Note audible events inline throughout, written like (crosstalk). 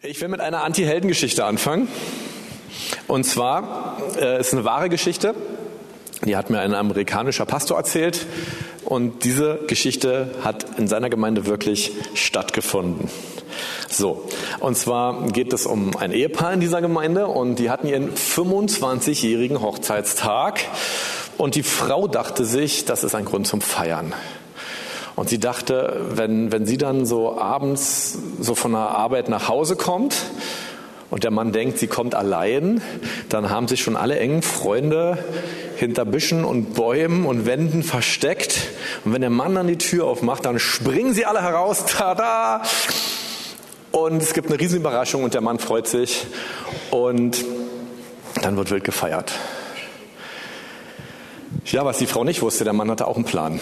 Ich will mit einer Anti-Helden-Geschichte anfangen. Und zwar äh, ist eine wahre Geschichte. Die hat mir ein amerikanischer Pastor erzählt. Und diese Geschichte hat in seiner Gemeinde wirklich stattgefunden. So, und zwar geht es um ein Ehepaar in dieser Gemeinde und die hatten ihren 25-jährigen Hochzeitstag. Und die Frau dachte sich, das ist ein Grund zum Feiern. Und sie dachte, wenn, wenn sie dann so abends so von der Arbeit nach Hause kommt und der Mann denkt, sie kommt allein, dann haben sich schon alle engen Freunde hinter Büschen und Bäumen und Wänden versteckt. Und wenn der Mann dann die Tür aufmacht, dann springen sie alle heraus. (laughs) Tada! Und es gibt eine riesen Überraschung und der Mann freut sich. Und dann wird wild gefeiert. Ja, was die Frau nicht wusste, der Mann hatte auch einen Plan.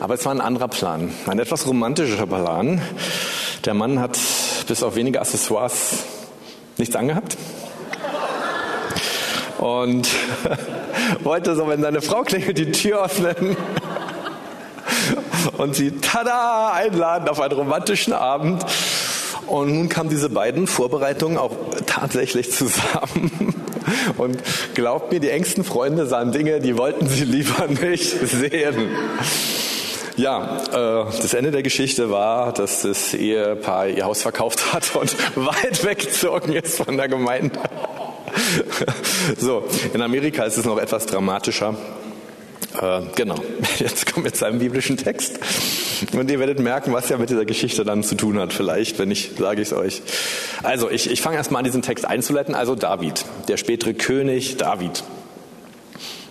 Aber es war ein anderer Plan, ein etwas romantischer Plan. Der Mann hat bis auf wenige Accessoires nichts angehabt. Und (laughs) wollte so, wenn seine Frau klingelt, die Tür öffnen (laughs) und sie, tada, einladen auf einen romantischen Abend. Und nun kamen diese beiden Vorbereitungen auch tatsächlich zusammen. (laughs) Und glaubt mir, die engsten Freunde sahen Dinge, die wollten sie lieber nicht sehen. Ja, äh, das Ende der Geschichte war, dass das Ehepaar ihr Haus verkauft hat und (laughs) weit weggezogen ist von der Gemeinde. (laughs) so, in Amerika ist es noch etwas dramatischer. Äh, genau, (laughs) jetzt kommen wir zu einem biblischen Text. Und ihr werdet merken, was er mit dieser Geschichte dann zu tun hat. Vielleicht, wenn nicht, sage ich es euch. Also, ich, ich fange erstmal an, diesen Text einzuleiten. Also David, der spätere König David.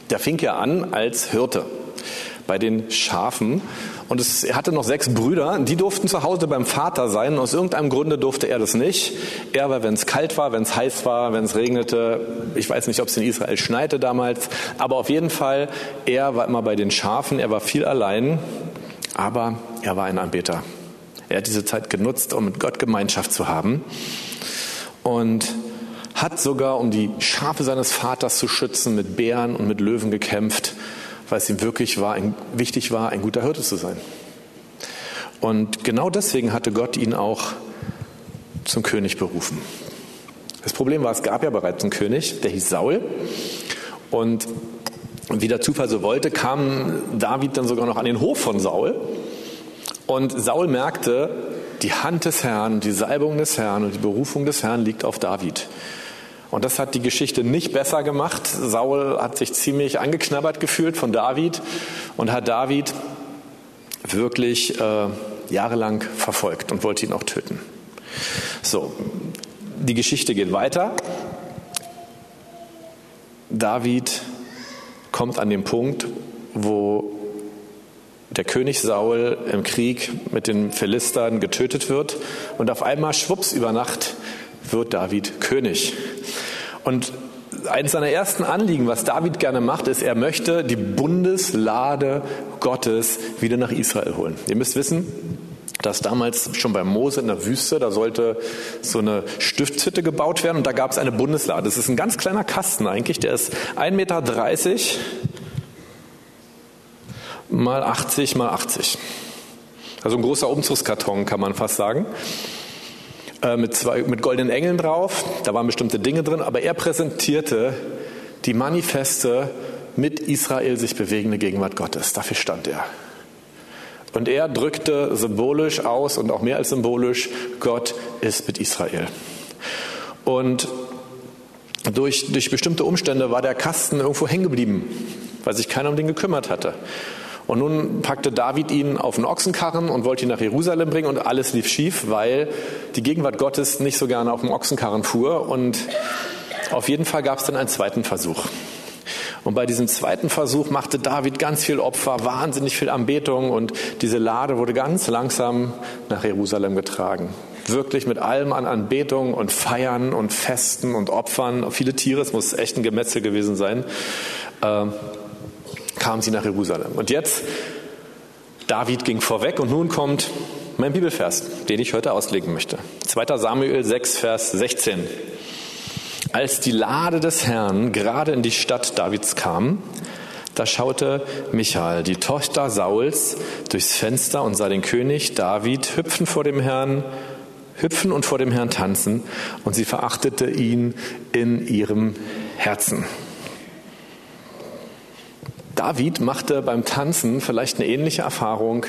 Der fing ja an als Hirte bei den Schafen. Und es, er hatte noch sechs Brüder, die durften zu Hause beim Vater sein. Aus irgendeinem Grunde durfte er das nicht. Er war, wenn es kalt war, wenn es heiß war, wenn es regnete. Ich weiß nicht, ob es in Israel schneite damals. Aber auf jeden Fall, er war immer bei den Schafen. Er war viel allein. Aber er war ein Anbeter. Er hat diese Zeit genutzt, um mit Gott Gemeinschaft zu haben. Und hat sogar, um die Schafe seines Vaters zu schützen, mit Bären und mit Löwen gekämpft weil es ihm wirklich war, ein, wichtig war, ein guter Hirte zu sein. Und genau deswegen hatte Gott ihn auch zum König berufen. Das Problem war, es gab ja bereits einen König, der hieß Saul. Und wie der Zufall so wollte, kam David dann sogar noch an den Hof von Saul. Und Saul merkte, die Hand des Herrn, die Salbung des Herrn und die Berufung des Herrn liegt auf David. Und das hat die Geschichte nicht besser gemacht. Saul hat sich ziemlich angeknabbert gefühlt von David und hat David wirklich äh, jahrelang verfolgt und wollte ihn auch töten. So, die Geschichte geht weiter. David kommt an den Punkt, wo der König Saul im Krieg mit den Philistern getötet wird und auf einmal schwupps über Nacht wird David König. Und eines seiner ersten Anliegen, was David gerne macht, ist, er möchte die Bundeslade Gottes wieder nach Israel holen. Ihr müsst wissen, dass damals schon bei Mose in der Wüste, da sollte so eine Stiftshütte gebaut werden und da gab es eine Bundeslade. Das ist ein ganz kleiner Kasten eigentlich, der ist 1,30 Meter mal 80 mal 80. Also ein großer Umzugskarton kann man fast sagen. Äh, mit, zwei, mit goldenen Engeln drauf. Da waren bestimmte Dinge drin, aber er präsentierte die Manifeste mit Israel sich bewegende Gegenwart Gottes. Dafür stand er. Und er drückte symbolisch aus und auch mehr als symbolisch, Gott ist mit Israel. Und durch, durch bestimmte Umstände war der Kasten irgendwo hängen geblieben, weil sich keiner um den gekümmert hatte. Und nun packte David ihn auf einen Ochsenkarren und wollte ihn nach Jerusalem bringen und alles lief schief, weil die Gegenwart Gottes nicht so gerne auf dem Ochsenkarren fuhr. Und auf jeden Fall gab es dann einen zweiten Versuch. Und bei diesem zweiten Versuch machte David ganz viel Opfer, wahnsinnig viel Anbetung und diese Lade wurde ganz langsam nach Jerusalem getragen. Wirklich mit allem an Anbetung und Feiern und Festen und Opfern. Viele Tiere, es muss echt ein Gemetzel gewesen sein. Ähm, kam sie nach Jerusalem. Und jetzt, David ging vorweg und nun kommt mein Bibelvers, den ich heute auslegen möchte. 2. Samuel 6, Vers 16. Als die Lade des Herrn gerade in die Stadt Davids kam, da schaute Michael, die Tochter Sauls, durchs Fenster und sah den König David hüpfen vor dem Herrn hüpfen und vor dem Herrn tanzen, und sie verachtete ihn in ihrem Herzen. David machte beim Tanzen vielleicht eine ähnliche Erfahrung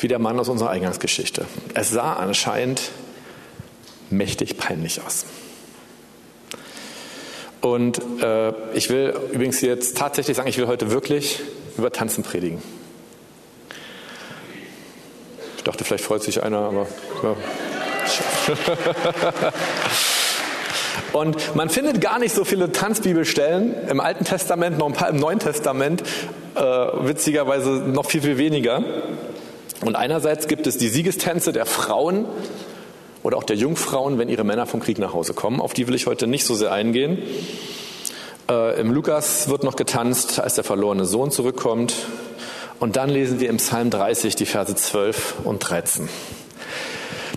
wie der Mann aus unserer Eingangsgeschichte. Es sah anscheinend mächtig peinlich aus. Und äh, ich will übrigens jetzt tatsächlich sagen, ich will heute wirklich über Tanzen predigen. Ich dachte, vielleicht freut sich einer, aber. Ja. (laughs) Und man findet gar nicht so viele Tanzbibelstellen im Alten Testament, noch ein paar im Neuen Testament, äh, witzigerweise noch viel, viel weniger. Und einerseits gibt es die Siegestänze der Frauen oder auch der Jungfrauen, wenn ihre Männer vom Krieg nach Hause kommen. Auf die will ich heute nicht so sehr eingehen. Äh, Im Lukas wird noch getanzt, als der verlorene Sohn zurückkommt. Und dann lesen wir im Psalm 30 die Verse 12 und 13.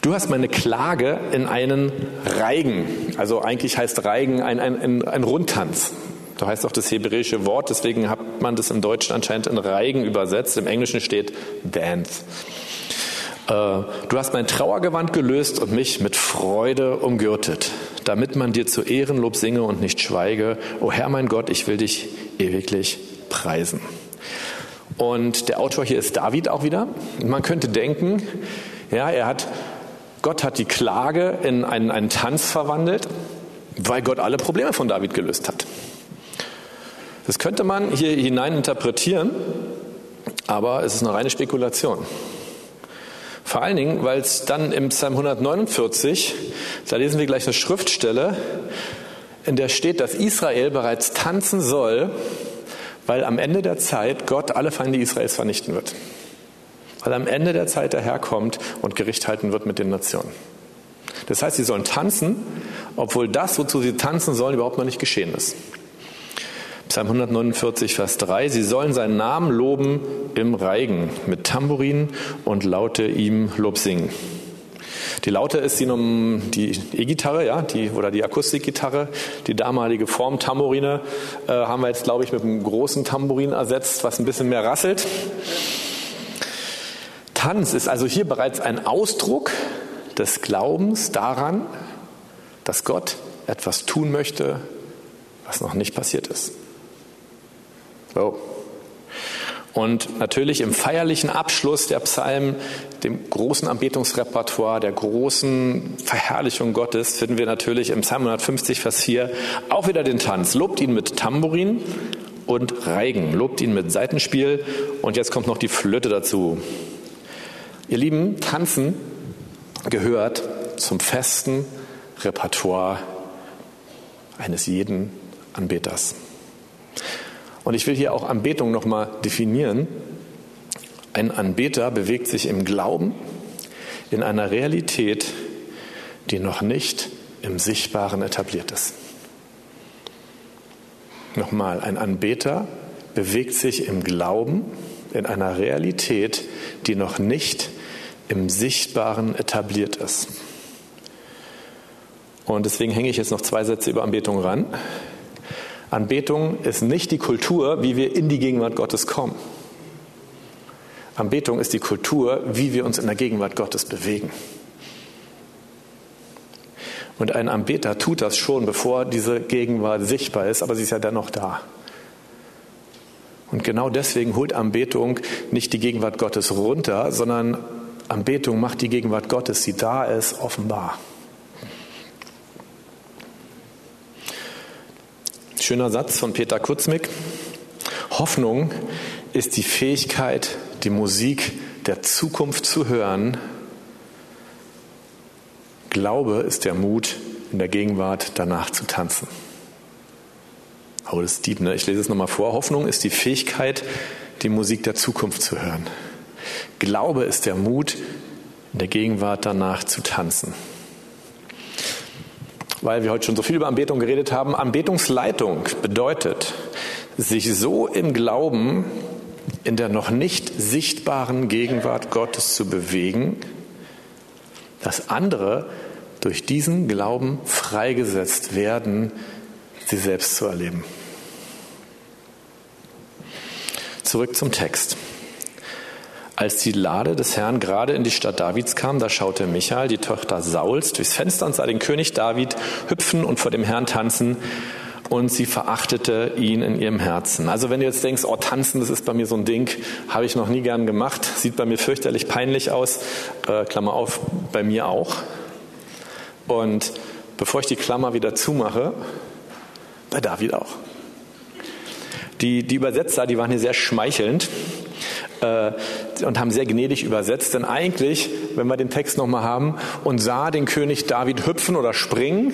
Du hast meine Klage in einen Reigen, also eigentlich heißt Reigen ein, ein, ein, ein Rundtanz. Da heißt auch das hebräische Wort, deswegen hat man das im Deutschen anscheinend in Reigen übersetzt. Im Englischen steht Dance. Äh, du hast mein Trauergewand gelöst und mich mit Freude umgürtet, damit man dir zu Ehrenlob singe und nicht schweige. O Herr mein Gott, ich will dich ewiglich preisen. Und der Autor hier ist David auch wieder. Man könnte denken, ja, er hat Gott hat die Klage in einen, einen Tanz verwandelt, weil Gott alle Probleme von David gelöst hat. Das könnte man hier hinein interpretieren, aber es ist eine reine Spekulation. Vor allen Dingen, weil es dann im Psalm 149, da lesen wir gleich eine Schriftstelle, in der steht, dass Israel bereits tanzen soll, weil am Ende der Zeit Gott alle Feinde Israels vernichten wird weil am Ende der Zeit der Herr kommt und Gericht halten wird mit den Nationen. Das heißt, sie sollen tanzen, obwohl das, wozu sie tanzen sollen, überhaupt noch nicht geschehen ist. Psalm 149, Vers 3, sie sollen seinen Namen loben im Reigen mit Tambourin und Laute ihm Lob singen. Die Laute ist die, die E-Gitarre, ja, die, oder die Akustikgitarre. Die damalige Form Tambourine äh, haben wir jetzt, glaube ich, mit einem großen Tambourin ersetzt, was ein bisschen mehr rasselt. Tanz ist also hier bereits ein Ausdruck des Glaubens daran, dass Gott etwas tun möchte, was noch nicht passiert ist. So. Und natürlich im feierlichen Abschluss der Psalmen, dem großen Anbetungsrepertoire, der großen Verherrlichung Gottes, finden wir natürlich im Psalm 150, Vers 4 auch wieder den Tanz. Lobt ihn mit Tambourin und Reigen, lobt ihn mit Seitenspiel und jetzt kommt noch die Flöte dazu. Ihr Lieben, Tanzen gehört zum festen Repertoire eines jeden Anbeters. Und ich will hier auch Anbetung nochmal definieren. Ein Anbeter bewegt sich im Glauben in einer Realität, die noch nicht im Sichtbaren etabliert ist. Nochmal, ein Anbeter bewegt sich im Glauben in einer Realität, die noch nicht im Sichtbaren etabliert ist. Und deswegen hänge ich jetzt noch zwei Sätze über Anbetung ran. Anbetung ist nicht die Kultur, wie wir in die Gegenwart Gottes kommen. Anbetung ist die Kultur, wie wir uns in der Gegenwart Gottes bewegen. Und ein Anbeter tut das schon, bevor diese Gegenwart sichtbar ist, aber sie ist ja dennoch da. Und genau deswegen holt Anbetung nicht die Gegenwart Gottes runter, sondern Anbetung macht die Gegenwart Gottes, die da ist, offenbar. Schöner Satz von Peter Kutzmick. Hoffnung ist die Fähigkeit, die Musik der Zukunft zu hören. Glaube ist der Mut, in der Gegenwart danach zu tanzen. Oh, das ist deep, ne? Ich lese es nochmal vor. Hoffnung ist die Fähigkeit, die Musik der Zukunft zu hören. Glaube ist der Mut, in der Gegenwart danach zu tanzen. Weil wir heute schon so viel über Anbetung geredet haben, Anbetungsleitung bedeutet, sich so im Glauben in der noch nicht sichtbaren Gegenwart Gottes zu bewegen, dass andere durch diesen Glauben freigesetzt werden, sie selbst zu erleben. Zurück zum Text. Als die Lade des Herrn gerade in die Stadt Davids kam, da schaute Michael, die Tochter Sauls, durchs Fenster und sah den König David hüpfen und vor dem Herrn tanzen und sie verachtete ihn in ihrem Herzen. Also wenn du jetzt denkst, oh, tanzen, das ist bei mir so ein Ding, habe ich noch nie gern gemacht, sieht bei mir fürchterlich peinlich aus, äh, Klammer auf, bei mir auch. Und bevor ich die Klammer wieder zumache, bei David auch. Die, die Übersetzer, die waren hier sehr schmeichelnd äh, und haben sehr gnädig übersetzt, denn eigentlich, wenn wir den Text nochmal haben, und sah den König David hüpfen oder springen,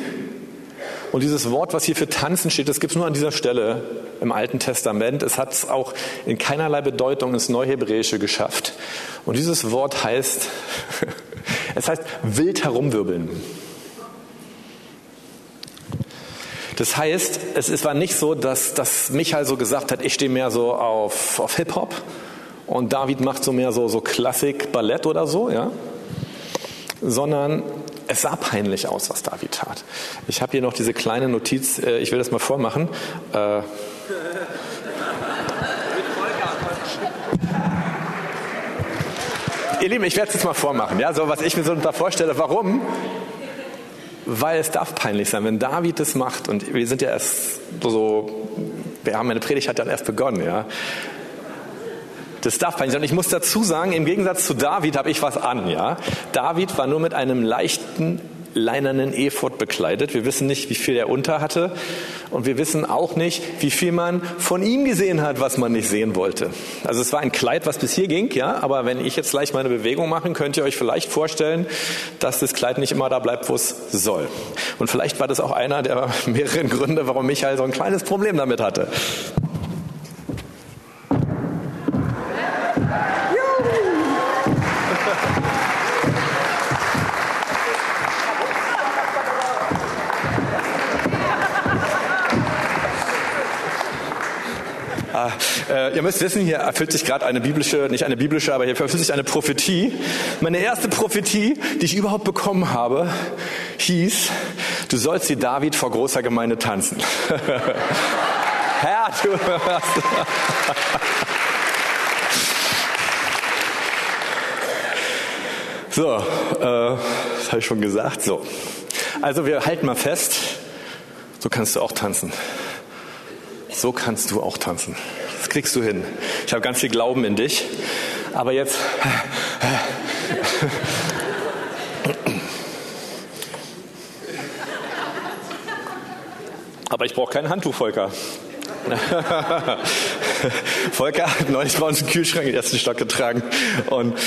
und dieses Wort, was hier für tanzen steht, das gibt es nur an dieser Stelle im Alten Testament. Es hat es auch in keinerlei Bedeutung ins Neuhebräische geschafft. Und dieses Wort heißt, (laughs) es heißt wild herumwirbeln. Das heißt, es, war nicht so, dass, dass Michael so gesagt hat, ich stehe mehr so auf, auf Hip-Hop und David macht so mehr so, so Klassik, Ballett oder so, ja. Sondern es sah peinlich aus, was David tat. Ich habe hier noch diese kleine Notiz, äh, ich will das mal vormachen. Äh, Ihr Lieben, ich werde es jetzt mal vormachen. Ja, so was ich mir so da vorstelle. Warum? Weil es darf peinlich sein, wenn David das macht. Und wir sind ja erst so, wir haben meine Predigt hat dann erst begonnen. Ja, das darf peinlich sein. Und ich muss dazu sagen, im Gegensatz zu David habe ich was an. Ja? David war nur mit einem leichten leinernen Ephod bekleidet. Wir wissen nicht, wie viel er unter hatte. Und wir wissen auch nicht, wie viel man von ihm gesehen hat, was man nicht sehen wollte. Also es war ein Kleid, was bis hier ging, ja. Aber wenn ich jetzt gleich meine Bewegung mache, könnt ihr euch vielleicht vorstellen, dass das Kleid nicht immer da bleibt, wo es soll. Und vielleicht war das auch einer der mehreren Gründe, warum Michael so ein kleines Problem damit hatte. Äh, ihr müsst wissen, hier erfüllt sich gerade eine biblische, nicht eine biblische, aber hier erfüllt sich eine Prophetie. Meine erste Prophetie, die ich überhaupt bekommen habe, hieß, du sollst die David vor großer Gemeinde tanzen. (laughs) Herr, du hörst. So, äh, das habe ich schon gesagt. So, also wir halten mal fest. So kannst du auch tanzen. So kannst du auch tanzen. Das kriegst du hin. Ich habe ganz viel Glauben in dich. Aber jetzt. Aber ich brauche kein Handtuch, Volker. (laughs) Volker hat neulich bei uns einen Kühlschrank in den ersten Stock getragen und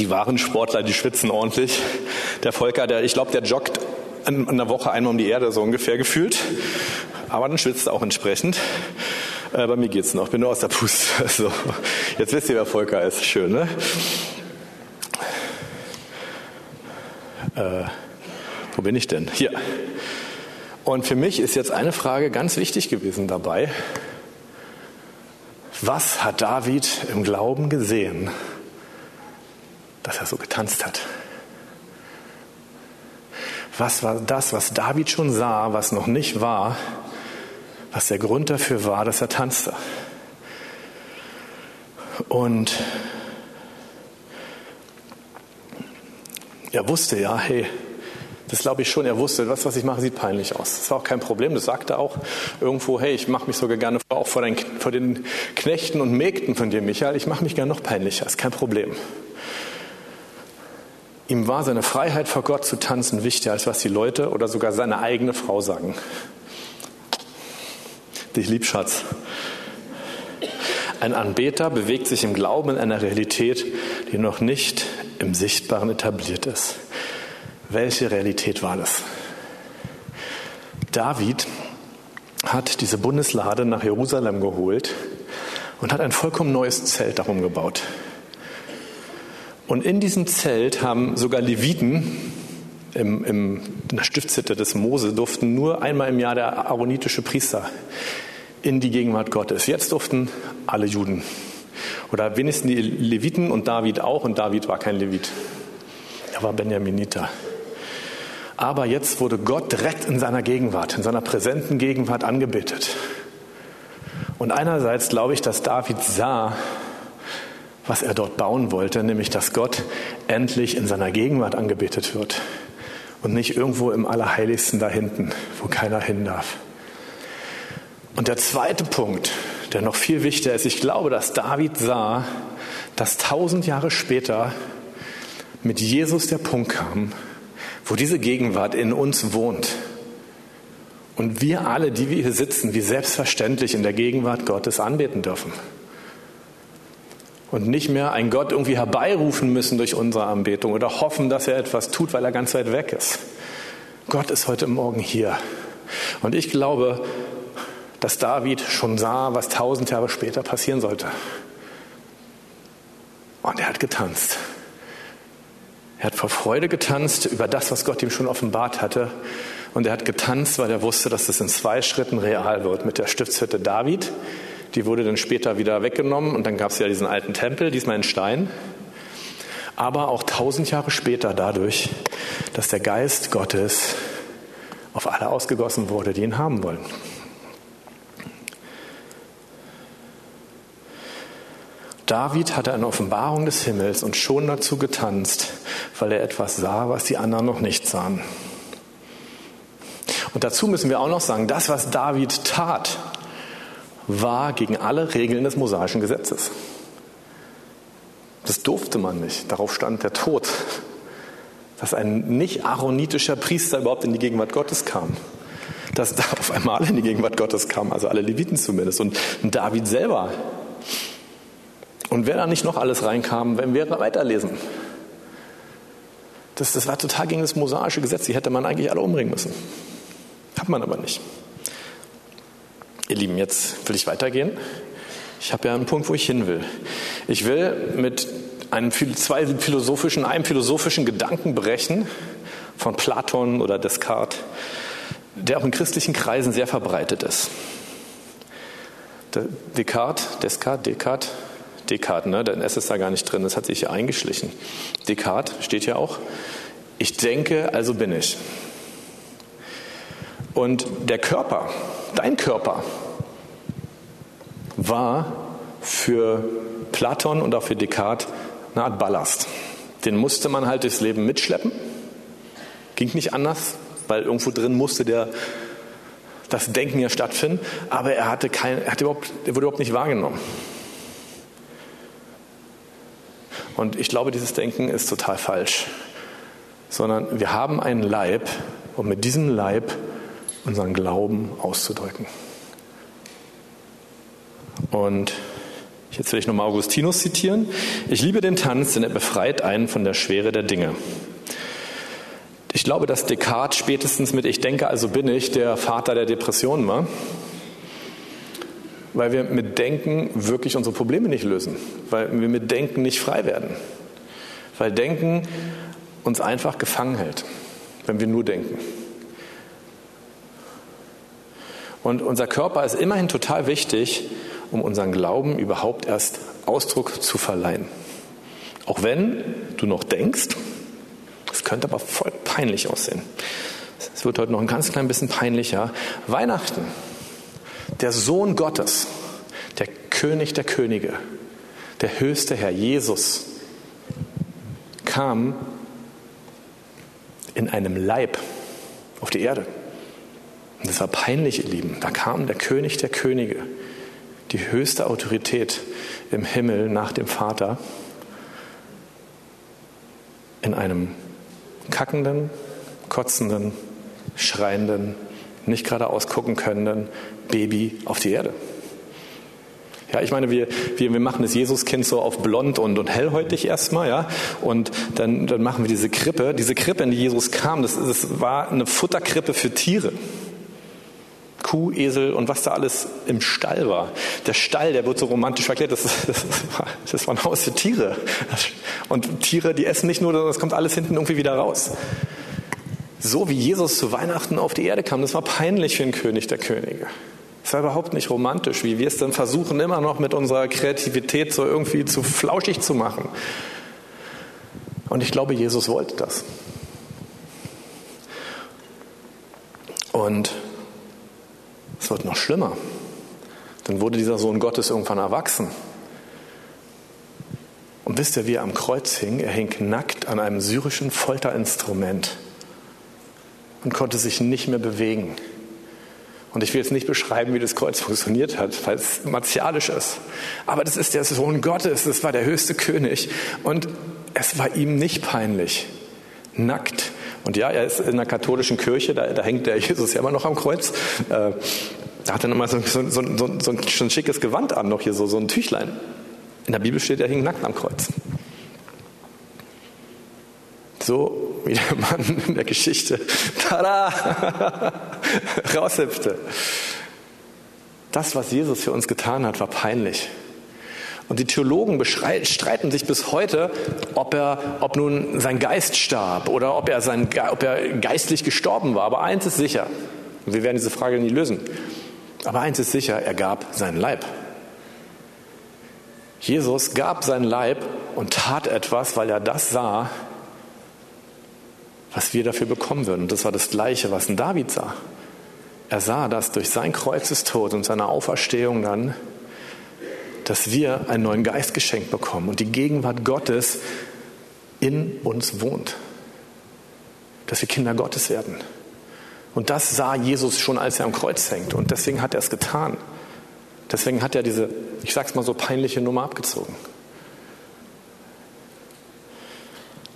die wahren Sportler, die schwitzen ordentlich. Der Volker, der, ich glaube, der joggt in einer Woche einmal um die Erde so ungefähr gefühlt, aber dann schwitzt er auch entsprechend. Äh, bei mir geht's noch, bin nur aus der Puste. (laughs) Also, jetzt wisst ihr, wer Volker ist. Schön, ne? Äh, wo bin ich denn? Hier. Und für mich ist jetzt eine Frage ganz wichtig gewesen dabei. Was hat David im Glauben gesehen, dass er so getanzt hat? Was war das, was David schon sah, was noch nicht war, was der Grund dafür war, dass er tanzte. Und er wusste ja, hey, das glaube ich schon, er wusste, was, was ich mache, sieht peinlich aus. Das war auch kein Problem, das sagte auch irgendwo, hey, ich mache mich sogar gerne auch vor den, vor den Knechten und Mägden von dir, Michael, ich mache mich gerne noch peinlicher, ist kein Problem. Ihm war seine Freiheit vor Gott zu tanzen wichtiger, als was die Leute oder sogar seine eigene Frau sagen. Dich lieb, Schatz. Ein Anbeter bewegt sich im Glauben in einer Realität, die noch nicht im Sichtbaren etabliert ist. Welche Realität war das? David hat diese Bundeslade nach Jerusalem geholt und hat ein vollkommen neues Zelt darum gebaut. Und in diesem Zelt haben sogar Leviten im, im, in der Stiftshütte des Mose durften nur einmal im Jahr der aaronitische Priester in die Gegenwart Gottes. Jetzt durften alle Juden. Oder wenigstens die Leviten und David auch. Und David war kein Levit. Er war Benjaminiter. Aber jetzt wurde Gott direkt in seiner Gegenwart, in seiner präsenten Gegenwart angebetet. Und einerseits glaube ich, dass David sah, was er dort bauen wollte, nämlich dass Gott endlich in seiner Gegenwart angebetet wird und nicht irgendwo im Allerheiligsten da hinten, wo keiner hin darf. Und der zweite Punkt, der noch viel wichtiger ist, ich glaube, dass David sah, dass tausend Jahre später mit Jesus der Punkt kam, wo diese Gegenwart in uns wohnt. Und wir alle, die wir hier sitzen, wie selbstverständlich in der Gegenwart Gottes anbeten dürfen und nicht mehr einen Gott irgendwie herbeirufen müssen durch unsere Anbetung oder hoffen, dass er etwas tut, weil er ganz weit weg ist. Gott ist heute Morgen hier. Und ich glaube, dass David schon sah, was tausend Jahre später passieren sollte. Und er hat getanzt. Er hat vor Freude getanzt über das, was Gott ihm schon offenbart hatte. Und er hat getanzt, weil er wusste, dass es in zwei Schritten real wird mit der Stiftshütte David, die wurde dann später wieder weggenommen und dann gab es ja diesen alten Tempel, diesmal in Stein. Aber auch tausend Jahre später dadurch, dass der Geist Gottes auf alle ausgegossen wurde, die ihn haben wollen. David hatte eine Offenbarung des Himmels und schon dazu getanzt, weil er etwas sah, was die anderen noch nicht sahen. Und dazu müssen wir auch noch sagen, das, was David tat, war gegen alle Regeln des mosaischen Gesetzes. Das durfte man nicht. Darauf stand der Tod. Dass ein nicht aaronitischer Priester überhaupt in die Gegenwart Gottes kam. Dass da auf einmal in die Gegenwart Gottes kam, also alle Leviten zumindest. Und David selber. Und wer da nicht noch alles reinkam, wenn wir weiterlesen. Das, das war total gegen das mosaische Gesetz. Die hätte man eigentlich alle umbringen müssen. Hat man aber nicht. Ihr Lieben, jetzt will ich weitergehen. Ich habe ja einen Punkt, wo ich hin will. Ich will mit einem, zwei philosophischen, einem philosophischen Gedanken brechen von Platon oder Descartes, der auch in christlichen Kreisen sehr verbreitet ist. Descartes, Descartes, Descartes, Descartes, ne? der S ist da gar nicht drin, das hat sich hier eingeschlichen. Descartes steht ja auch. Ich denke, also bin ich. Und der Körper, dein Körper, war für Platon und auch für Descartes eine Art Ballast. Den musste man halt durchs Leben mitschleppen. Ging nicht anders, weil irgendwo drin musste der, das Denken ja stattfinden. Aber er, hatte kein, er, hatte überhaupt, er wurde überhaupt nicht wahrgenommen. Und ich glaube, dieses Denken ist total falsch. Sondern wir haben einen Leib und mit diesem Leib unseren Glauben auszudrücken. Und jetzt will ich nochmal Augustinus zitieren. Ich liebe den Tanz, denn er befreit einen von der Schwere der Dinge. Ich glaube, dass Descartes spätestens mit Ich denke, also bin ich der Vater der Depression war, weil wir mit Denken wirklich unsere Probleme nicht lösen, weil wir mit Denken nicht frei werden, weil Denken uns einfach gefangen hält, wenn wir nur denken. Und unser Körper ist immerhin total wichtig, um unseren Glauben überhaupt erst Ausdruck zu verleihen. Auch wenn du noch denkst, es könnte aber voll peinlich aussehen. Es wird heute noch ein ganz klein bisschen peinlicher. Weihnachten, der Sohn Gottes, der König der Könige, der höchste Herr, Jesus, kam in einem Leib auf die Erde. Und das war peinlich, ihr Lieben. Da kam der König der Könige, die höchste Autorität im Himmel nach dem Vater, in einem kackenden, kotzenden, schreienden, nicht geradeaus gucken können Baby auf die Erde. Ja, ich meine, wir, wir, wir machen das Jesuskind so auf blond und, und hellhäutig erstmal, ja, und dann, dann machen wir diese Krippe. Diese Krippe, in die Jesus kam, das, das war eine Futterkrippe für Tiere. Kuh, Esel und was da alles im Stall war. Der Stall, der wird so romantisch verklärt, das, das, das war ein Haus für Tiere. Und Tiere, die essen nicht nur, das kommt alles hinten irgendwie wieder raus. So wie Jesus zu Weihnachten auf die Erde kam, das war peinlich für den König der Könige. Das war überhaupt nicht romantisch, wie wir es dann versuchen, immer noch mit unserer Kreativität so irgendwie zu flauschig zu machen. Und ich glaube, Jesus wollte das. Und es wird noch schlimmer. Dann wurde dieser Sohn Gottes irgendwann erwachsen. wisst ihr, wie er am Kreuz hing? Er hing nackt an einem syrischen Folterinstrument und konnte sich nicht mehr bewegen. Und ich will jetzt nicht beschreiben, wie das Kreuz funktioniert hat, weil es martialisch ist. Aber das ist der Sohn Gottes, das war der höchste König. Und es war ihm nicht peinlich, nackt. Und ja, er ist in der katholischen Kirche, da, da hängt der Jesus ja immer noch am Kreuz. Äh, da hat er nochmal so, so, so, so, so ein schickes Gewand an, noch hier so, so ein Tüchlein. In der Bibel steht, er hing nackt am Kreuz. So wie der Mann in der Geschichte tada, (laughs) raushüpfte. Das, was Jesus für uns getan hat, war peinlich. Und die Theologen streiten sich bis heute, ob, er, ob nun sein Geist starb oder ob er, sein, ob er geistlich gestorben war. Aber eins ist sicher, wir werden diese Frage nie lösen. Aber eins ist sicher, er gab seinen Leib. Jesus gab seinen Leib und tat etwas, weil er das sah, was wir dafür bekommen würden. Und das war das Gleiche, was ein David sah. Er sah, dass durch sein Kreuzestod und seine Auferstehung dann, dass wir einen neuen Geist geschenkt bekommen und die Gegenwart Gottes in uns wohnt. Dass wir Kinder Gottes werden. Und das sah Jesus schon, als er am Kreuz hängt. Und deswegen hat er es getan. Deswegen hat er diese, ich sag's mal so, peinliche Nummer abgezogen.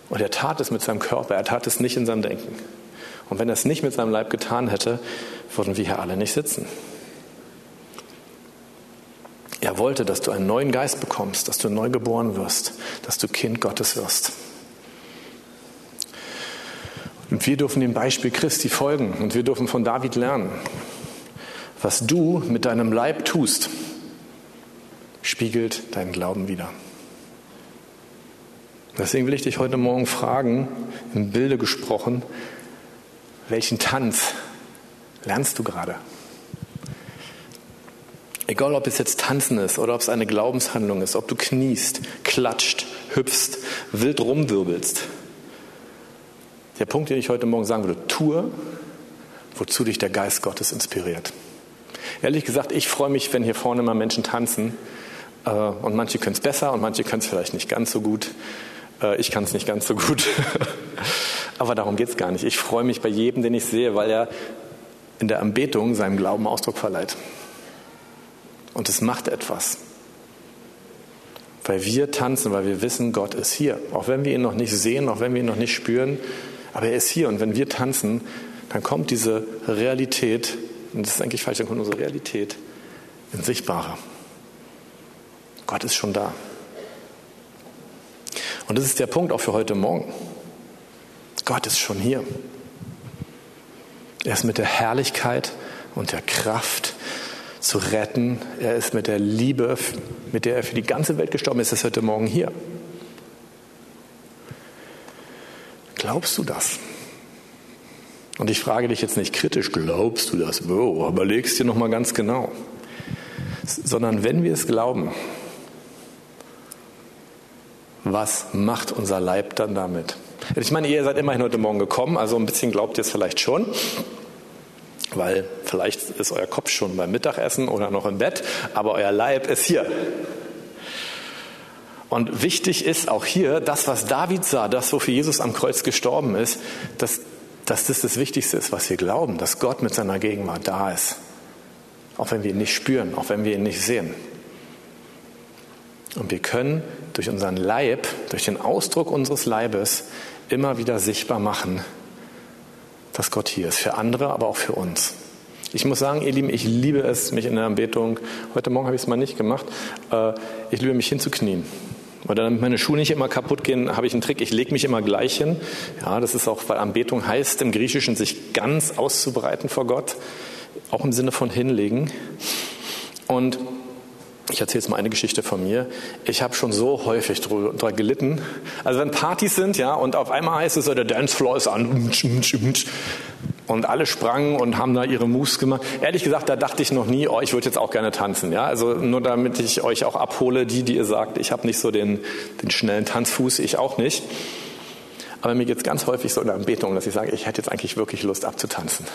Und er tat es mit seinem Körper, er tat es nicht in seinem Denken. Und wenn er es nicht mit seinem Leib getan hätte, würden wir hier alle nicht sitzen. Er wollte, dass du einen neuen Geist bekommst, dass du neu geboren wirst, dass du Kind Gottes wirst. Und wir dürfen dem Beispiel Christi folgen und wir dürfen von David lernen. Was du mit deinem Leib tust, spiegelt deinen Glauben wider. Deswegen will ich dich heute Morgen fragen, im Bilde gesprochen, welchen Tanz lernst du gerade? Egal, ob es jetzt Tanzen ist oder ob es eine Glaubenshandlung ist, ob du kniest, klatscht, hüpfst, wild rumwirbelst. Der Punkt, den ich heute Morgen sagen würde, tue, wozu dich der Geist Gottes inspiriert. Ehrlich gesagt, ich freue mich, wenn hier vorne mal Menschen tanzen. Äh, und manche können es besser und manche können es vielleicht nicht ganz so gut. Äh, ich kann es nicht ganz so gut. (laughs) Aber darum geht es gar nicht. Ich freue mich bei jedem, den ich sehe, weil er in der Anbetung seinem Glauben Ausdruck verleiht. Und es macht etwas. Weil wir tanzen, weil wir wissen, Gott ist hier. Auch wenn wir ihn noch nicht sehen, auch wenn wir ihn noch nicht spüren, aber er ist hier. Und wenn wir tanzen, dann kommt diese Realität, und das ist eigentlich falsch, dann kommt unsere Realität in Sichtbare. Gott ist schon da. Und das ist der Punkt auch für heute Morgen. Gott ist schon hier. Er ist mit der Herrlichkeit und der Kraft zu retten. Er ist mit der Liebe, mit der er für die ganze Welt gestorben ist, ist heute Morgen hier. Glaubst du das? Und ich frage dich jetzt nicht kritisch, glaubst du das? Wow, überlegst dir nochmal ganz genau. Sondern wenn wir es glauben, was macht unser Leib dann damit? Ich meine, ihr seid immerhin heute Morgen gekommen, also ein bisschen glaubt ihr es vielleicht schon, weil vielleicht ist euer Kopf schon beim Mittagessen oder noch im Bett, aber euer Leib ist hier. Und wichtig ist auch hier, das, was David sah, das, wofür Jesus am Kreuz gestorben ist, dass, dass das das Wichtigste ist, was wir glauben, dass Gott mit seiner Gegenwart da ist. Auch wenn wir ihn nicht spüren, auch wenn wir ihn nicht sehen. Und wir können durch unseren Leib, durch den Ausdruck unseres Leibes immer wieder sichtbar machen, dass Gott hier ist. Für andere, aber auch für uns. Ich muss sagen, ihr Lieben, ich liebe es, mich in der Anbetung, heute Morgen habe ich es mal nicht gemacht, äh, ich liebe mich hinzuknien. Weil damit meine Schuhe nicht immer kaputt gehen, habe ich einen Trick, ich lege mich immer gleich hin. Ja, das ist auch, weil Anbetung heißt im Griechischen, sich ganz auszubreiten vor Gott, auch im Sinne von hinlegen. Und ich erzähle jetzt mal eine Geschichte von mir. Ich habe schon so häufig drüber gelitten. Also wenn Partys sind, ja, und auf einmal heißt es so, der Dancefloor ist an und alle sprangen und haben da ihre Moves gemacht. Ehrlich gesagt, da dachte ich noch nie, oh, ich würde jetzt auch gerne tanzen. Ja, also nur damit ich euch auch abhole, die, die ihr sagt, ich habe nicht so den, den schnellen Tanzfuß, ich auch nicht. Aber mir geht es ganz häufig so in der Anbetung, dass ich sage, ich hätte jetzt eigentlich wirklich Lust abzutanzen.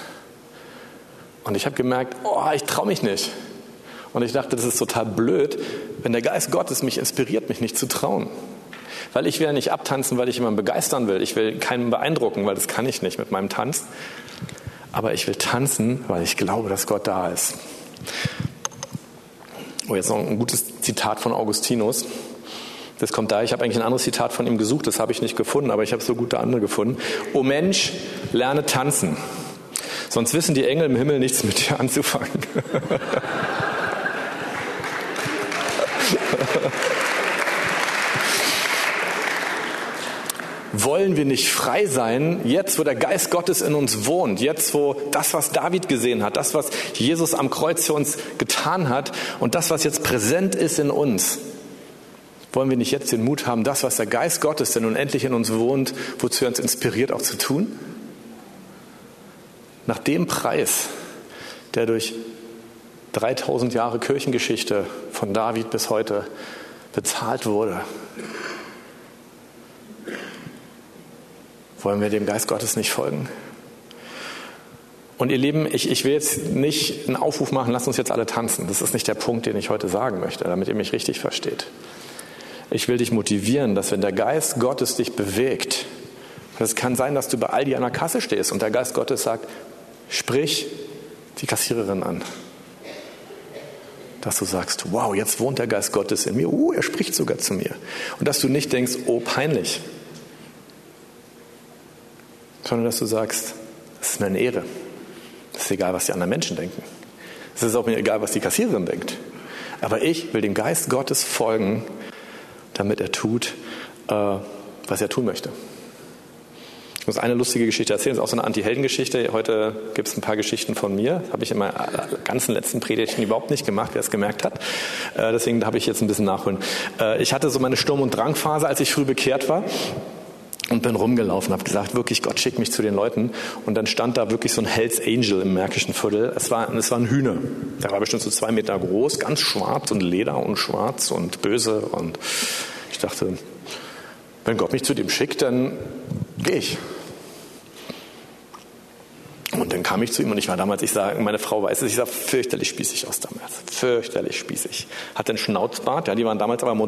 Und ich habe gemerkt, oh, ich traue mich nicht. Und ich dachte, das ist total blöd, wenn der Geist Gottes mich inspiriert, mich nicht zu trauen. Weil ich will ja nicht abtanzen, weil ich jemanden begeistern will. Ich will keinen beeindrucken, weil das kann ich nicht mit meinem Tanz. Aber ich will tanzen, weil ich glaube, dass Gott da ist. Oh, jetzt noch ein gutes Zitat von Augustinus. Das kommt da, ich habe eigentlich ein anderes Zitat von ihm gesucht, das habe ich nicht gefunden, aber ich habe so gute andere gefunden. O Mensch, lerne tanzen. Sonst wissen die Engel im Himmel nichts mit dir anzufangen. (laughs) (laughs) Wollen wir nicht frei sein, jetzt wo der Geist Gottes in uns wohnt, jetzt wo das, was David gesehen hat, das, was Jesus am Kreuz für uns getan hat und das, was jetzt präsent ist in uns, wollen wir nicht jetzt den Mut haben, das, was der Geist Gottes, der nun endlich in uns wohnt, wozu er uns inspiriert, auch zu tun? Nach dem Preis, der durch 3000 Jahre Kirchengeschichte von David bis heute bezahlt wurde, Wollen wir dem Geist Gottes nicht folgen? Und ihr Lieben, ich, ich will jetzt nicht einen Aufruf machen, lasst uns jetzt alle tanzen. Das ist nicht der Punkt, den ich heute sagen möchte, damit ihr mich richtig versteht. Ich will dich motivieren, dass wenn der Geist Gottes dich bewegt, es kann sein, dass du bei Aldi an der Kasse stehst und der Geist Gottes sagt, sprich die Kassiererin an. Dass du sagst, wow, jetzt wohnt der Geist Gottes in mir. Uh, er spricht sogar zu mir. Und dass du nicht denkst, oh, peinlich sondern dass du sagst, es ist mir eine Ehre. Es ist egal, was die anderen Menschen denken. Es ist auch mir egal, was die Kassiererin denkt. Aber ich will dem Geist Gottes folgen, damit er tut, äh, was er tun möchte. Ich muss eine lustige Geschichte erzählen, das ist auch so eine Anti-Helden-Geschichte. Heute gibt es ein paar Geschichten von mir. Das habe ich in meinen ganzen letzten Predigten überhaupt nicht gemacht, wer es gemerkt hat. Äh, deswegen habe ich jetzt ein bisschen nachholen. Äh, ich hatte so meine Sturm- und Drangphase, als ich früh bekehrt war und bin rumgelaufen, habe gesagt, wirklich, Gott schickt mich zu den Leuten. Und dann stand da wirklich so ein Hells Angel im Märkischen Viertel. Es war, es war ein Hühner. Der war bestimmt so zwei Meter groß, ganz schwarz und Leder und schwarz und böse. Und ich dachte, wenn Gott mich zu dem schickt, dann gehe ich. Und dann kam ich zu ihm und ich war damals, ich sage, meine Frau weiß es, ich sah fürchterlich spießig aus damals. Fürchterlich spießig. Hatte einen Schnauzbart, ja, die waren damals aber mo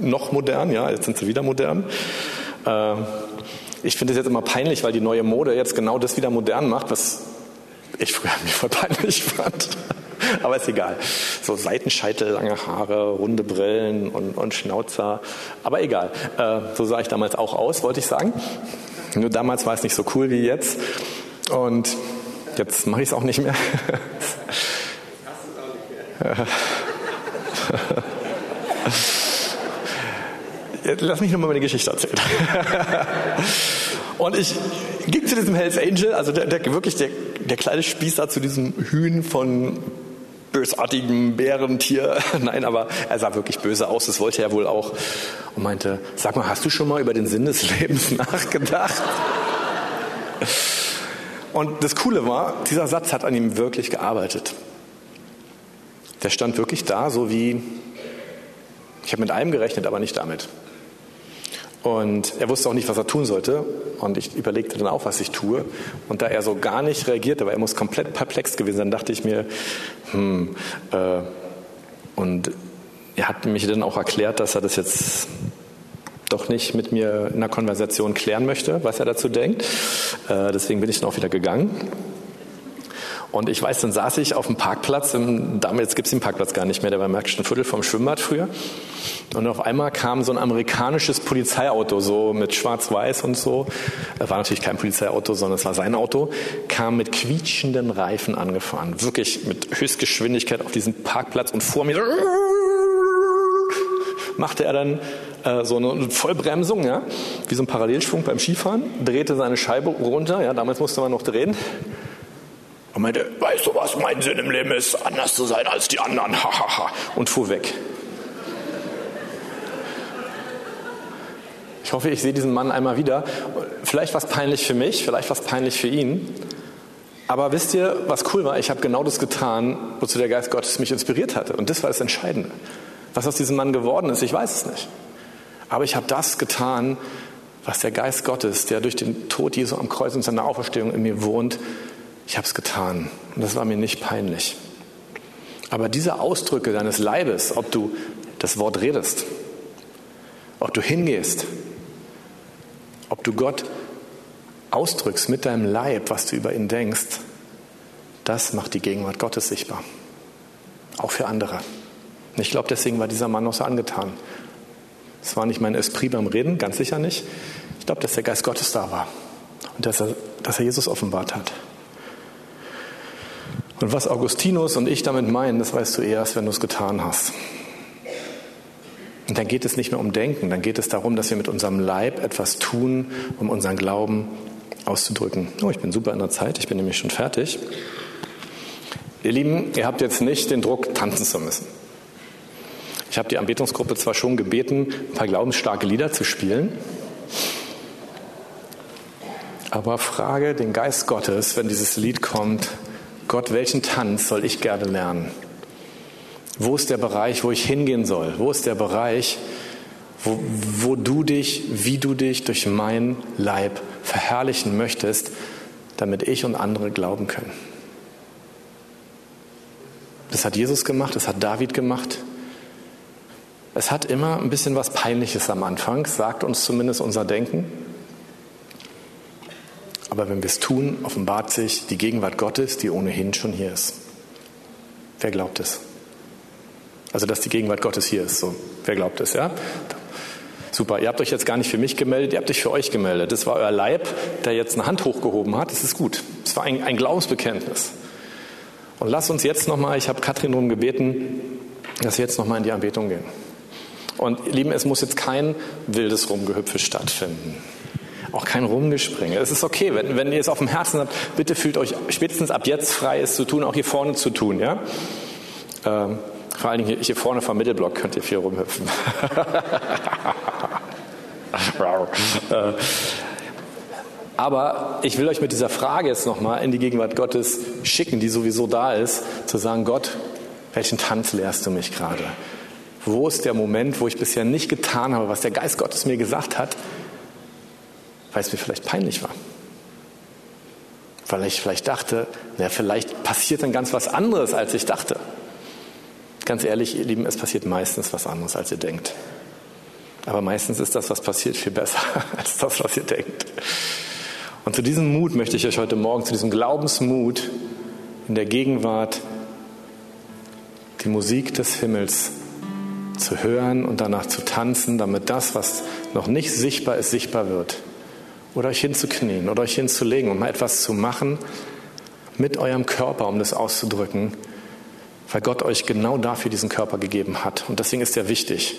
noch modern, ja, jetzt sind sie wieder modern. Äh, ich finde es jetzt immer peinlich, weil die neue Mode jetzt genau das wieder modern macht, was ich früher (laughs) mir voll peinlich fand. (laughs) Aber ist egal. So Seitenscheitel, lange Haare, runde Brillen und, und Schnauzer. Aber egal. Äh, so sah ich damals auch aus, wollte ich sagen. Nur damals war es nicht so cool wie jetzt. Und jetzt mache ich es auch nicht mehr. (laughs) (laughs) Lass mich nochmal meine Geschichte erzählen. Und ich ging zu diesem Hells Angel, also der, der wirklich der, der kleine Spießer zu diesem Hühn von bösartigem Bärentier. (laughs) Nein, aber er sah wirklich böse aus, das wollte er wohl auch. Und meinte, sag mal, hast du schon mal über den Sinn des Lebens (laughs) nachgedacht? Und das Coole war, dieser Satz hat an ihm wirklich gearbeitet. Der stand wirklich da, so wie, ich habe mit allem gerechnet, aber nicht damit. Und er wusste auch nicht, was er tun sollte. Und ich überlegte dann auch, was ich tue. Und da er so gar nicht reagierte, weil er muss komplett perplex gewesen sein, dachte ich mir, hm, äh, und er hat mich dann auch erklärt, dass er das jetzt doch nicht mit mir in einer Konversation klären möchte, was er dazu denkt. Äh, deswegen bin ich dann auch wieder gegangen. Und ich weiß, dann saß ich auf dem Parkplatz, im, damals gibt es den Parkplatz gar nicht mehr, der war im Märkischen Viertel vom Schwimmbad früher. Und auf einmal kam so ein amerikanisches Polizeiauto, so mit schwarz-weiß und so. Das war natürlich kein Polizeiauto, sondern es war sein Auto, kam mit quietschenden Reifen angefahren. Wirklich mit Höchstgeschwindigkeit auf diesem Parkplatz und vor mir machte er dann äh, so eine Vollbremsung, ja, wie so ein Parallelschwung beim Skifahren, drehte seine Scheibe runter, ja, damals musste man noch drehen, und meinte, weißt du, was mein Sinn im Leben ist? Anders zu sein als die anderen. Hahaha. und fuhr weg. Ich hoffe, ich sehe diesen Mann einmal wieder. Vielleicht war es peinlich für mich, vielleicht war es peinlich für ihn. Aber wisst ihr, was cool war? Ich habe genau das getan, wozu der Geist Gottes mich inspiriert hatte. Und das war das Entscheidende. Was aus diesem Mann geworden ist, ich weiß es nicht. Aber ich habe das getan, was der Geist Gottes, der durch den Tod Jesu am Kreuz und seine Auferstehung in mir wohnt, ich habe es getan und das war mir nicht peinlich. Aber diese Ausdrücke deines Leibes, ob du das Wort redest, ob du hingehst, ob du Gott ausdrückst mit deinem Leib, was du über ihn denkst, das macht die Gegenwart Gottes sichtbar. Auch für andere. Und ich glaube, deswegen war dieser Mann noch so angetan. Es war nicht mein Esprit beim Reden, ganz sicher nicht. Ich glaube, dass der Geist Gottes da war und dass er, dass er Jesus offenbart hat. Und was Augustinus und ich damit meinen, das weißt du erst, wenn du es getan hast. Und dann geht es nicht mehr um Denken, dann geht es darum, dass wir mit unserem Leib etwas tun, um unseren Glauben auszudrücken. Oh, ich bin super in der Zeit, ich bin nämlich schon fertig. Ihr Lieben, ihr habt jetzt nicht den Druck, tanzen zu müssen. Ich habe die Anbetungsgruppe zwar schon gebeten, ein paar glaubensstarke Lieder zu spielen, aber frage den Geist Gottes, wenn dieses Lied kommt, Gott, welchen Tanz soll ich gerne lernen? Wo ist der Bereich, wo ich hingehen soll? Wo ist der Bereich, wo, wo du dich, wie du dich durch mein Leib verherrlichen möchtest, damit ich und andere glauben können? Das hat Jesus gemacht, das hat David gemacht. Es hat immer ein bisschen was Peinliches am Anfang, sagt uns zumindest unser Denken. Aber wenn wir es tun, offenbart sich die Gegenwart Gottes, die ohnehin schon hier ist. Wer glaubt es? Also, dass die Gegenwart Gottes hier ist. So, wer glaubt es, ja? Super. Ihr habt euch jetzt gar nicht für mich gemeldet, ihr habt euch für euch gemeldet. Das war euer Leib, der jetzt eine Hand hochgehoben hat. Das ist gut. Das war ein, ein Glaubensbekenntnis. Und lass uns jetzt nochmal, ich habe Katrin darum gebeten, dass wir jetzt nochmal in die Anbetung gehen. Und ihr Lieben, es muss jetzt kein wildes Rumgehüpfe stattfinden. Auch kein Rumgespringe. Es ist okay, wenn, wenn ihr es auf dem Herzen habt, bitte fühlt euch spätestens ab jetzt frei, es zu tun, auch hier vorne zu tun. Ja? Ähm, vor allen Dingen hier, vorne vom Mittelblock könnt ihr viel rumhüpfen. (laughs) Äh, aber ich will euch mit dieser Frage jetzt nochmal in die Gegenwart Gottes schicken, die sowieso da ist, zu sagen, Gott, welchen Tanz lehrst du mich gerade? Wo ist der Moment, wo ich bisher nicht getan habe, was der Geist Gottes mir gesagt hat, weil es mir vielleicht peinlich war? Weil ich vielleicht dachte, na, vielleicht passiert dann ganz was anderes, als ich dachte. Ganz ehrlich, ihr Lieben, es passiert meistens was anderes, als ihr denkt. Aber meistens ist das, was passiert, viel besser (laughs) als das, was ihr denkt. Und zu diesem Mut möchte ich euch heute Morgen, zu diesem Glaubensmut in der Gegenwart, die Musik des Himmels zu hören und danach zu tanzen, damit das, was noch nicht sichtbar ist, sichtbar wird. Oder euch hinzuknien oder euch hinzulegen und mal etwas zu machen mit eurem Körper, um das auszudrücken, weil Gott euch genau dafür diesen Körper gegeben hat. Und deswegen ist er wichtig.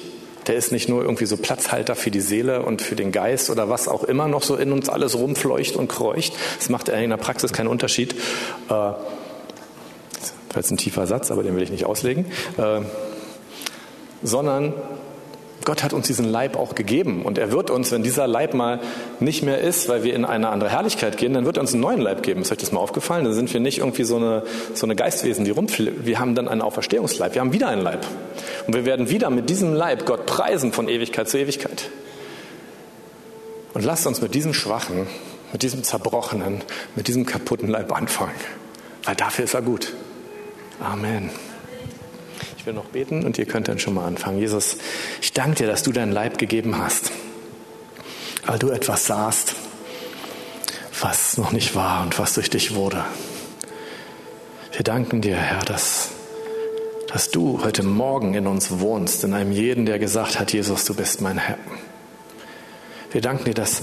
Der ist nicht nur irgendwie so Platzhalter für die Seele und für den Geist oder was auch immer noch so in uns alles rumfleucht und kreucht. Das macht in der Praxis keinen Unterschied. Äh, das jetzt ein tiefer Satz, aber den will ich nicht auslegen. Äh, sondern Gott hat uns diesen Leib auch gegeben und er wird uns, wenn dieser Leib mal nicht mehr ist, weil wir in eine andere Herrlichkeit gehen, dann wird er uns einen neuen Leib geben. Ist euch das mal aufgefallen? Dann sind wir nicht irgendwie so eine, so eine Geistwesen, die rumfliegen. Wir haben dann einen Auferstehungsleib. Wir haben wieder einen Leib. Und wir werden wieder mit diesem Leib Gott preisen von Ewigkeit zu Ewigkeit. Und lasst uns mit diesem schwachen, mit diesem zerbrochenen, mit diesem kaputten Leib anfangen. Weil dafür ist er gut. Amen. Ich will noch beten und ihr könnt dann schon mal anfangen. Jesus, ich danke dir, dass du deinen Leib gegeben hast, weil du etwas sahst, was noch nicht war und was durch dich wurde. Wir danken dir, Herr, dass, dass du heute Morgen in uns wohnst, in einem jeden, der gesagt hat, Jesus, du bist mein Herr. Wir danken dir, dass,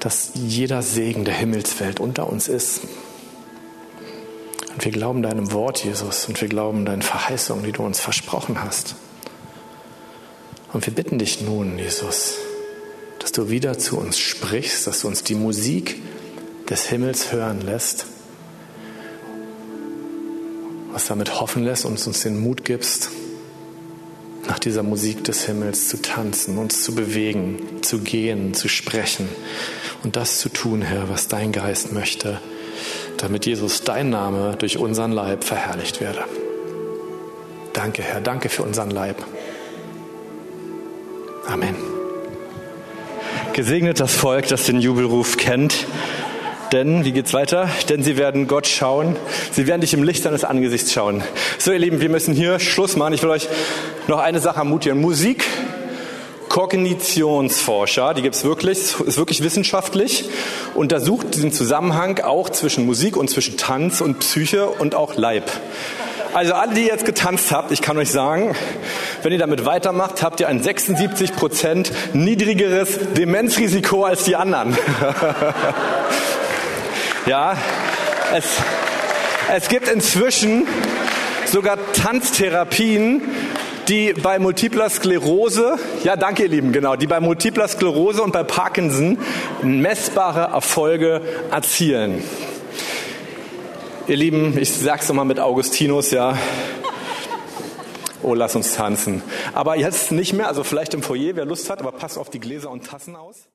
dass jeder Segen der Himmelswelt unter uns ist, und wir glauben deinem Wort, Jesus, und wir glauben deinen Verheißungen, die du uns versprochen hast. Und wir bitten dich nun, Jesus, dass du wieder zu uns sprichst, dass du uns die Musik des Himmels hören lässt, was damit hoffen lässt und uns den Mut gibst, nach dieser Musik des Himmels zu tanzen, uns zu bewegen, zu gehen, zu sprechen und das zu tun, Herr, was dein Geist möchte damit Jesus dein Name durch unseren Leib verherrlicht werde. Danke, Herr, danke für unseren Leib. Amen. Gesegnet das Volk, das den Jubelruf kennt. Denn, wie geht's weiter? Denn sie werden Gott schauen. Sie werden dich im Licht seines Angesichts schauen. So, ihr Lieben, wir müssen hier Schluss machen. Ich will euch noch eine Sache ermutigen. Musik Kognitionsforscher, die gibt's wirklich, ist wirklich wissenschaftlich, untersucht diesen Zusammenhang auch zwischen Musik und zwischen Tanz und Psyche und auch Leib. Also alle, die jetzt getanzt habt, ich kann euch sagen, wenn ihr damit weitermacht, habt ihr ein 76 Prozent niedrigeres Demenzrisiko als die anderen. (laughs) ja, es, es gibt inzwischen sogar Tanztherapien, die bei multipler Sklerose, ja danke ihr Lieben, genau, die bei multipler Sklerose und bei Parkinson messbare Erfolge erzielen. Ihr Lieben, ich sag's nochmal mit Augustinus, ja. Oh, lass uns tanzen. Aber jetzt nicht mehr, also vielleicht im Foyer, wer Lust hat, aber passt auf die Gläser und Tassen aus.